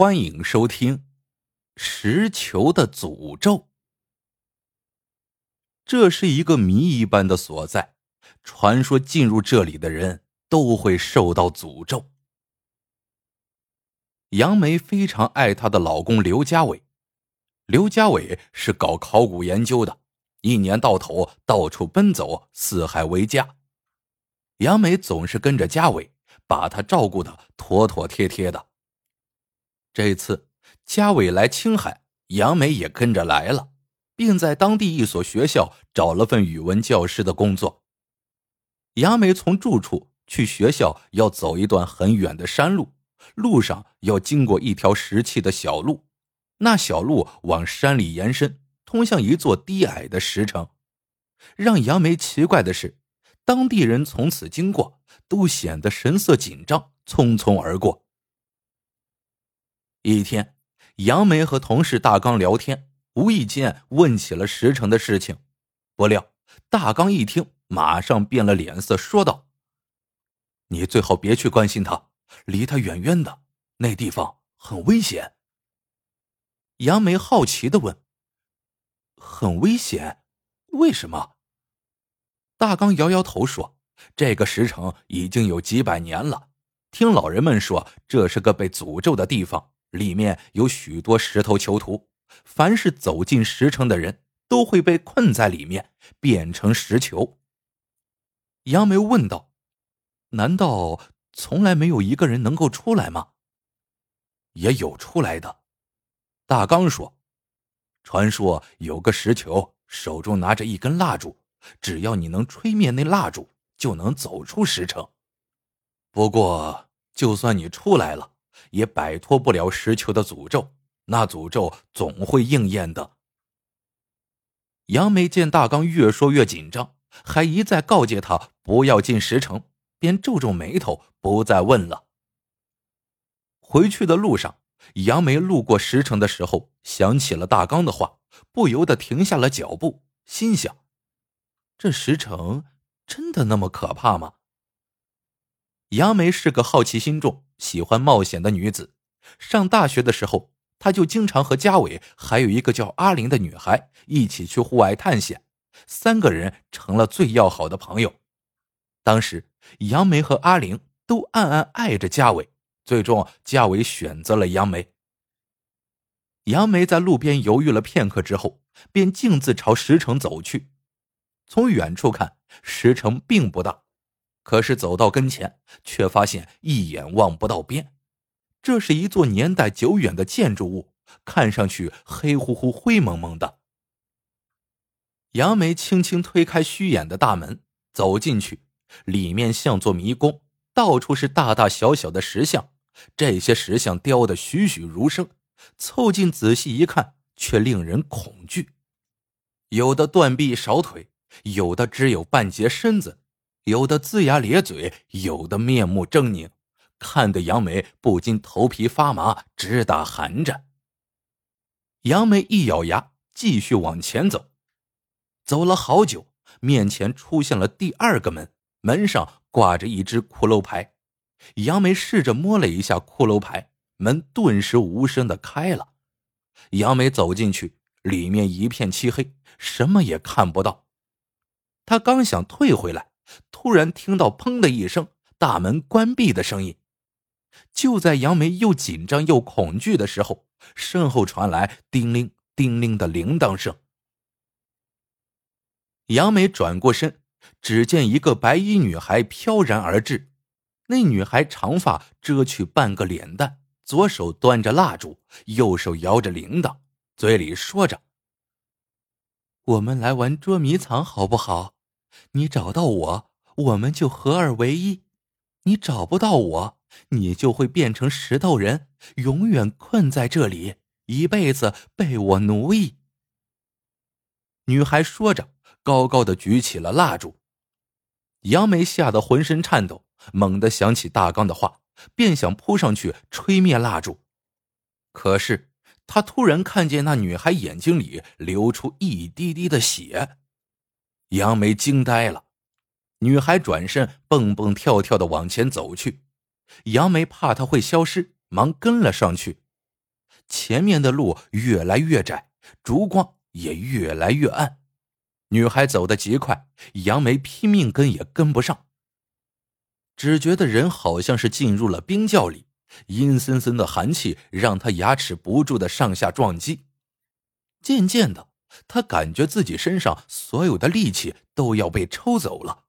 欢迎收听《石球的诅咒》。这是一个谜一般的所在，传说进入这里的人都会受到诅咒。杨梅非常爱她的老公刘家伟，刘家伟是搞考古研究的，一年到头到处奔走，四海为家。杨梅总是跟着家伟，把他照顾的妥妥帖帖的。这一次嘉伟来青海，杨梅也跟着来了，并在当地一所学校找了份语文教师的工作。杨梅从住处去学校要走一段很远的山路，路上要经过一条石砌的小路，那小路往山里延伸，通向一座低矮的石城。让杨梅奇怪的是，当地人从此经过都显得神色紧张，匆匆而过。一天，杨梅和同事大刚聊天，无意间问起了石城的事情。不料，大刚一听，马上变了脸色，说道：“你最好别去关心他，离他远远的，那地方很危险。”杨梅好奇的问：“很危险？为什么？”大刚摇摇头说：“这个石城已经有几百年了，听老人们说，这是个被诅咒的地方。”里面有许多石头囚徒，凡是走进石城的人都会被困在里面，变成石球。杨梅问道：“难道从来没有一个人能够出来吗？”“也有出来的。”大刚说：“传说有个石球，手中拿着一根蜡烛，只要你能吹灭那蜡烛，就能走出石城。不过，就算你出来了。”也摆脱不了石球的诅咒，那诅咒总会应验的。杨梅见大刚越说越紧张，还一再告诫他不要进石城，便皱皱眉头，不再问了。回去的路上，杨梅路过石城的时候，想起了大刚的话，不由得停下了脚步，心想：这石城真的那么可怕吗？杨梅是个好奇心重。喜欢冒险的女子，上大学的时候，她就经常和嘉伟还有一个叫阿玲的女孩一起去户外探险，三个人成了最要好的朋友。当时杨梅和阿玲都暗暗爱着嘉伟，最终嘉伟选择了杨梅。杨梅在路边犹豫了片刻之后，便径自朝石城走去。从远处看，石城并不大。可是走到跟前，却发现一眼望不到边。这是一座年代久远的建筑物，看上去黑乎乎、灰蒙蒙的。杨梅轻轻推开虚掩的大门，走进去，里面像座迷宫，到处是大大小小的石像。这些石像雕得栩栩如生，凑近仔细一看，却令人恐惧。有的断臂少腿，有的只有半截身子。有的龇牙咧嘴，有的面目狰狞，看得杨梅不禁头皮发麻，直打寒颤。杨梅一咬牙，继续往前走。走了好久，面前出现了第二个门，门上挂着一只骷髅牌。杨梅试着摸了一下骷髅牌，门顿时无声的开了。杨梅走进去，里面一片漆黑，什么也看不到。他刚想退回来。突然听到“砰”的一声，大门关闭的声音。就在杨梅又紧张又恐惧的时候，身后传来叮铃叮铃的铃铛声。杨梅转过身，只见一个白衣女孩飘然而至。那女孩长发遮去半个脸蛋，左手端着蜡烛，右手摇着铃铛，嘴里说着：“我们来玩捉迷藏，好不好？”你找到我，我们就合二为一；你找不到我，你就会变成石头人，永远困在这里，一辈子被我奴役。女孩说着，高高的举起了蜡烛。杨梅吓得浑身颤抖，猛地想起大刚的话，便想扑上去吹灭蜡烛。可是，他突然看见那女孩眼睛里流出一滴滴的血。杨梅惊呆了，女孩转身蹦蹦跳跳的往前走去，杨梅怕她会消失，忙跟了上去。前面的路越来越窄，烛光也越来越暗。女孩走得极快，杨梅拼命跟也跟不上。只觉得人好像是进入了冰窖里，阴森森的寒气让他牙齿不住的上下撞击。渐渐的，他感觉自己身上所有的力气都要被抽走了。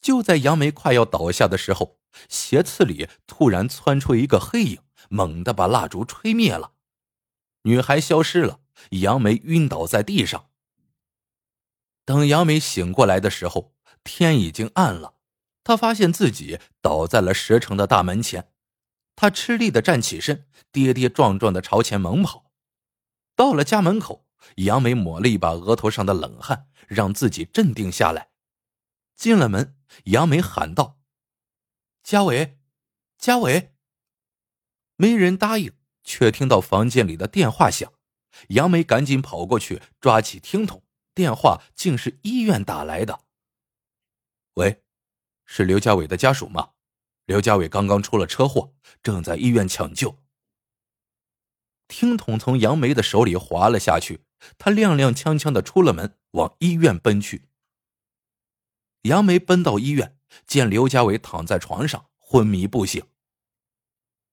就在杨梅快要倒下的时候，斜刺里突然窜出一个黑影，猛地把蜡烛吹灭了。女孩消失了，杨梅晕倒在地上。等杨梅醒过来的时候，天已经暗了。她发现自己倒在了石城的大门前，她吃力的站起身，跌跌撞撞的朝前猛跑。到了家门口，杨梅抹了一把额头上的冷汗，让自己镇定下来。进了门，杨梅喊道：“嘉伟，嘉伟。”没人答应，却听到房间里的电话响。杨梅赶紧跑过去，抓起听筒。电话竟是医院打来的。喂，是刘家伟的家属吗？刘家伟刚刚出了车祸，正在医院抢救。听筒从杨梅的手里滑了下去，他踉踉跄跄的出了门，往医院奔去。杨梅奔到医院，见刘家伟躺在床上昏迷不醒。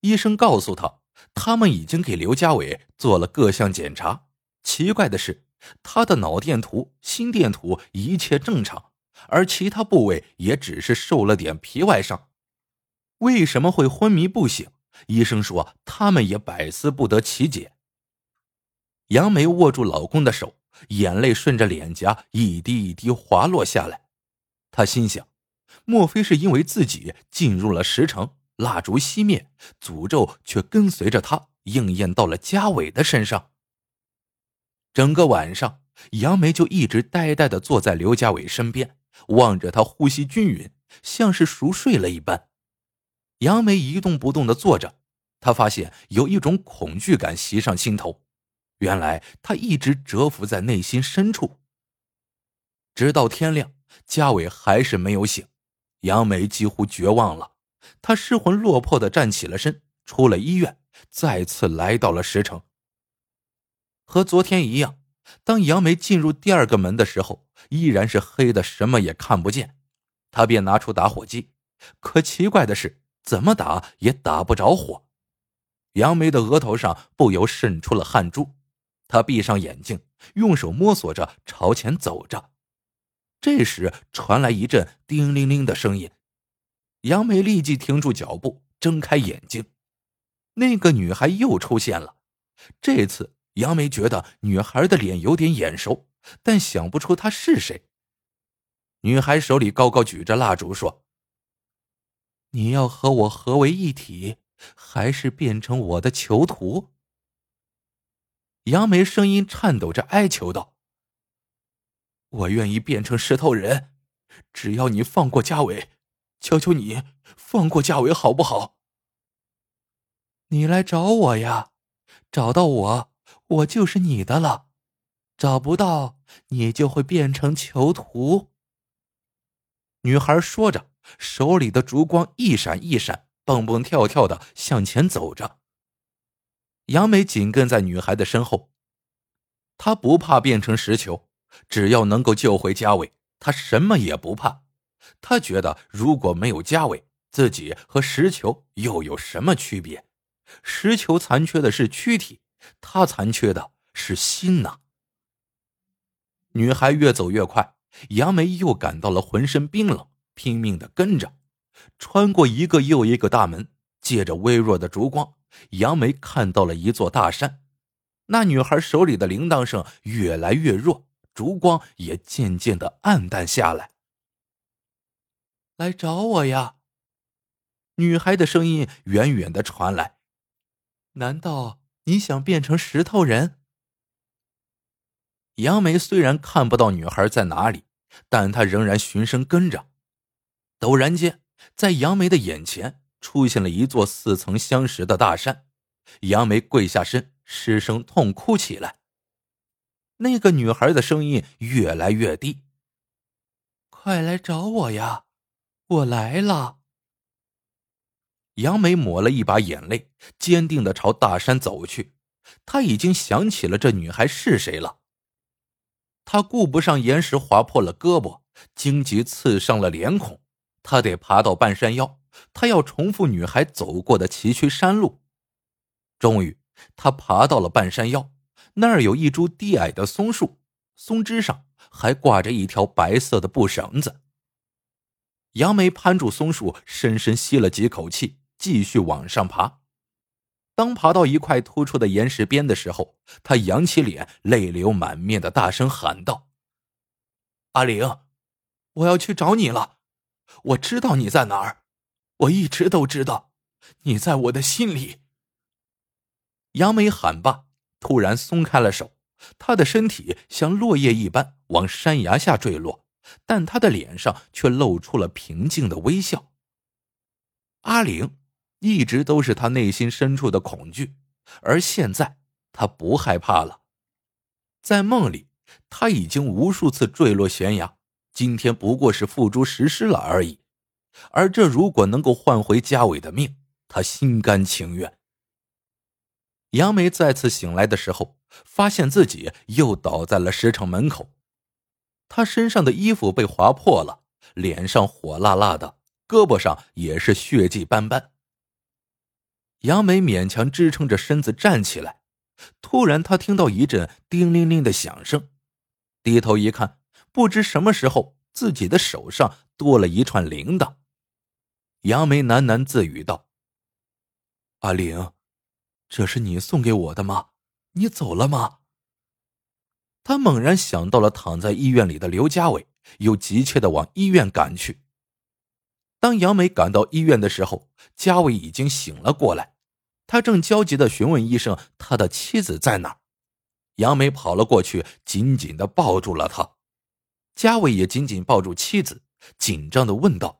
医生告诉他，他们已经给刘家伟做了各项检查，奇怪的是。他的脑电图、心电图一切正常，而其他部位也只是受了点皮外伤。为什么会昏迷不醒？医生说他们也百思不得其解。杨梅握住老公的手，眼泪顺着脸颊一滴一滴滑落下来。她心想：莫非是因为自己进入了石城，蜡烛熄灭，诅咒却跟随着她应验到了嘉伟的身上？整个晚上，杨梅就一直呆呆的坐在刘家伟身边，望着他呼吸均匀，像是熟睡了一般。杨梅一动不动的坐着，她发现有一种恐惧感袭上心头。原来他一直蛰伏在内心深处。直到天亮，家伟还是没有醒，杨梅几乎绝望了。她失魂落魄的站起了身，出了医院，再次来到了石城。和昨天一样，当杨梅进入第二个门的时候，依然是黑的，什么也看不见。他便拿出打火机，可奇怪的是，怎么打也打不着火。杨梅的额头上不由渗出了汗珠，他闭上眼睛，用手摸索着朝前走着。这时传来一阵叮铃铃的声音，杨梅立即停住脚步，睁开眼睛，那个女孩又出现了，这次。杨梅觉得女孩的脸有点眼熟，但想不出她是谁。女孩手里高高举着蜡烛，说：“你要和我合为一体，还是变成我的囚徒？”杨梅声音颤抖着哀求道：“我愿意变成石头人，只要你放过嘉伟，求求你放过嘉伟，好不好？你来找我呀，找到我。”我就是你的了，找不到你就会变成囚徒。女孩说着，手里的烛光一闪一闪，蹦蹦跳跳的向前走着。杨梅紧跟在女孩的身后，她不怕变成石球，只要能够救回嘉伟，她什么也不怕。她觉得如果没有嘉伟，自己和石球又有什么区别？石球残缺的是躯体。他残缺的是心呐。女孩越走越快，杨梅又感到了浑身冰冷，拼命的跟着，穿过一个又一个大门，借着微弱的烛光，杨梅看到了一座大山。那女孩手里的铃铛声越来越弱，烛光也渐渐的暗淡下来。来找我呀！女孩的声音远远的传来。难道？你想变成石头人？杨梅虽然看不到女孩在哪里，但她仍然循声跟着。陡然间，在杨梅的眼前出现了一座似曾相识的大山。杨梅跪下身，失声痛哭起来。那个女孩的声音越来越低：“快来找我呀，我来了。”杨梅抹了一把眼泪，坚定的朝大山走去。他已经想起了这女孩是谁了。他顾不上岩石划破了胳膊，荆棘刺伤了脸孔，他得爬到半山腰，他要重复女孩走过的崎岖山路。终于，他爬到了半山腰，那儿有一株低矮的松树，松枝上还挂着一条白色的布绳子。杨梅攀住松树，深深吸了几口气，继续往上爬。当爬到一块突出的岩石边的时候，他扬起脸，泪流满面的大声喊道：“阿玲，我要去找你了！我知道你在哪儿，我一直都知道，你在我的心里。”杨梅喊罢，突然松开了手，她的身体像落叶一般往山崖下坠落。但他的脸上却露出了平静的微笑。阿玲一直都是他内心深处的恐惧，而现在他不害怕了。在梦里，他已经无数次坠落悬崖，今天不过是付诸实施了而已。而这如果能够换回家伟的命，他心甘情愿。杨梅再次醒来的时候，发现自己又倒在了石城门口。他身上的衣服被划破了，脸上火辣辣的，胳膊上也是血迹斑斑。杨梅勉强支撑着身子站起来，突然她听到一阵叮铃铃的响声，低头一看，不知什么时候自己的手上多了一串铃铛。杨梅喃喃自语道：“阿玲，这是你送给我的吗？你走了吗？”他猛然想到了躺在医院里的刘家伟，又急切的往医院赶去。当杨梅赶到医院的时候，家伟已经醒了过来，他正焦急的询问医生他的妻子在哪。杨梅跑了过去，紧紧的抱住了他。家伟也紧紧抱住妻子，紧张的问道：“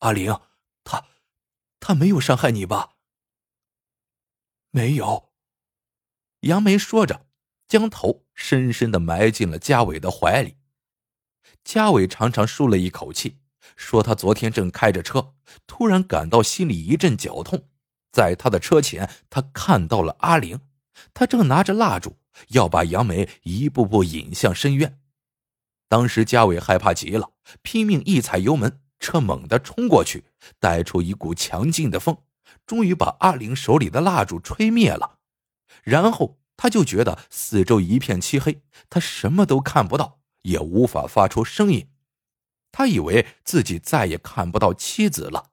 阿玲，他，他没有伤害你吧？”“没有。”杨梅说着。将头深深的埋进了嘉伟的怀里，嘉伟长长舒了一口气，说：“他昨天正开着车，突然感到心里一阵绞痛，在他的车前，他看到了阿玲，他正拿着蜡烛要把杨梅一步步引向深渊。当时嘉伟害怕极了，拼命一踩油门，车猛地冲过去，带出一股强劲的风，终于把阿玲手里的蜡烛吹灭了，然后。”他就觉得四周一片漆黑，他什么都看不到，也无法发出声音。他以为自己再也看不到妻子了。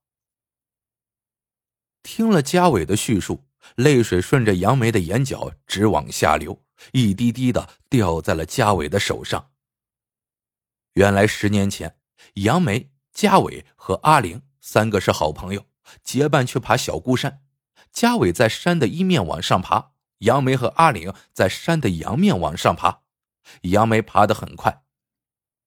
听了嘉伟的叙述，泪水顺着杨梅的眼角直往下流，一滴滴的掉在了嘉伟的手上。原来十年前，杨梅、嘉伟和阿玲三个是好朋友，结伴去爬小孤山。嘉伟在山的一面往上爬。杨梅和阿玲在山的阳面往上爬，杨梅爬得很快。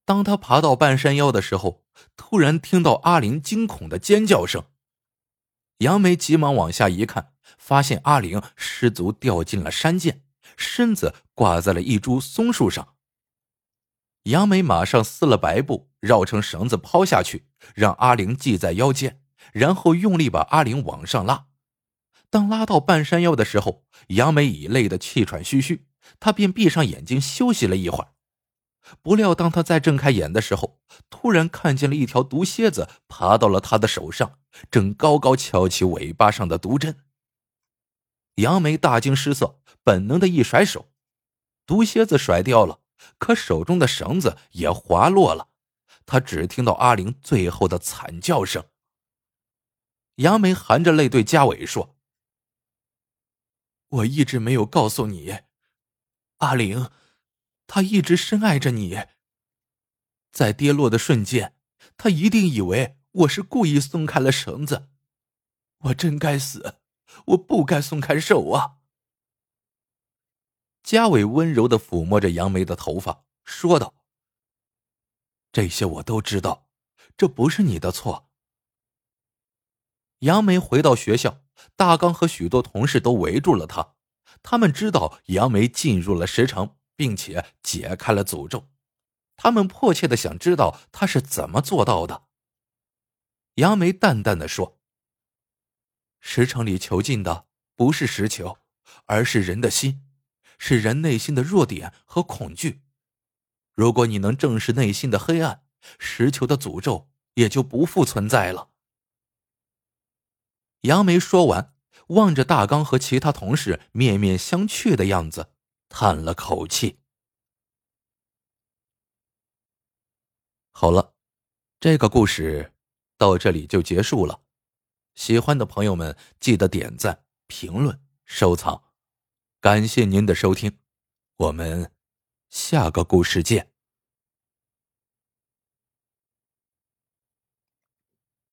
当他爬到半山腰的时候，突然听到阿玲惊恐的尖叫声。杨梅急忙往下一看，发现阿玲失足掉进了山涧，身子挂在了一株松树上。杨梅马上撕了白布，绕成绳子抛下去，让阿玲系在腰间，然后用力把阿玲往上拉。当拉到半山腰的时候，杨梅已累得气喘吁吁，她便闭上眼睛休息了一会儿。不料，当她再睁开眼的时候，突然看见了一条毒蝎子爬到了她的手上，正高高翘起尾巴上的毒针。杨梅大惊失色，本能的一甩手，毒蝎子甩掉了，可手中的绳子也滑落了。他只听到阿玲最后的惨叫声。杨梅含着泪对嘉伟说。我一直没有告诉你，阿玲，她一直深爱着你。在跌落的瞬间，她一定以为我是故意松开了绳子。我真该死，我不该松开手啊！嘉伟温柔的抚摸着杨梅的头发，说道：“这些我都知道，这不是你的错。”杨梅回到学校。大刚和许多同事都围住了他，他们知道杨梅进入了石城，并且解开了诅咒，他们迫切的想知道他是怎么做到的。杨梅淡淡的说：“石城里囚禁的不是石球，而是人的心，是人内心的弱点和恐惧。如果你能正视内心的黑暗，石球的诅咒也就不复存在了。杨梅说完，望着大刚和其他同事面面相觑的样子，叹了口气。好了，这个故事到这里就结束了。喜欢的朋友们记得点赞、评论、收藏，感谢您的收听，我们下个故事见。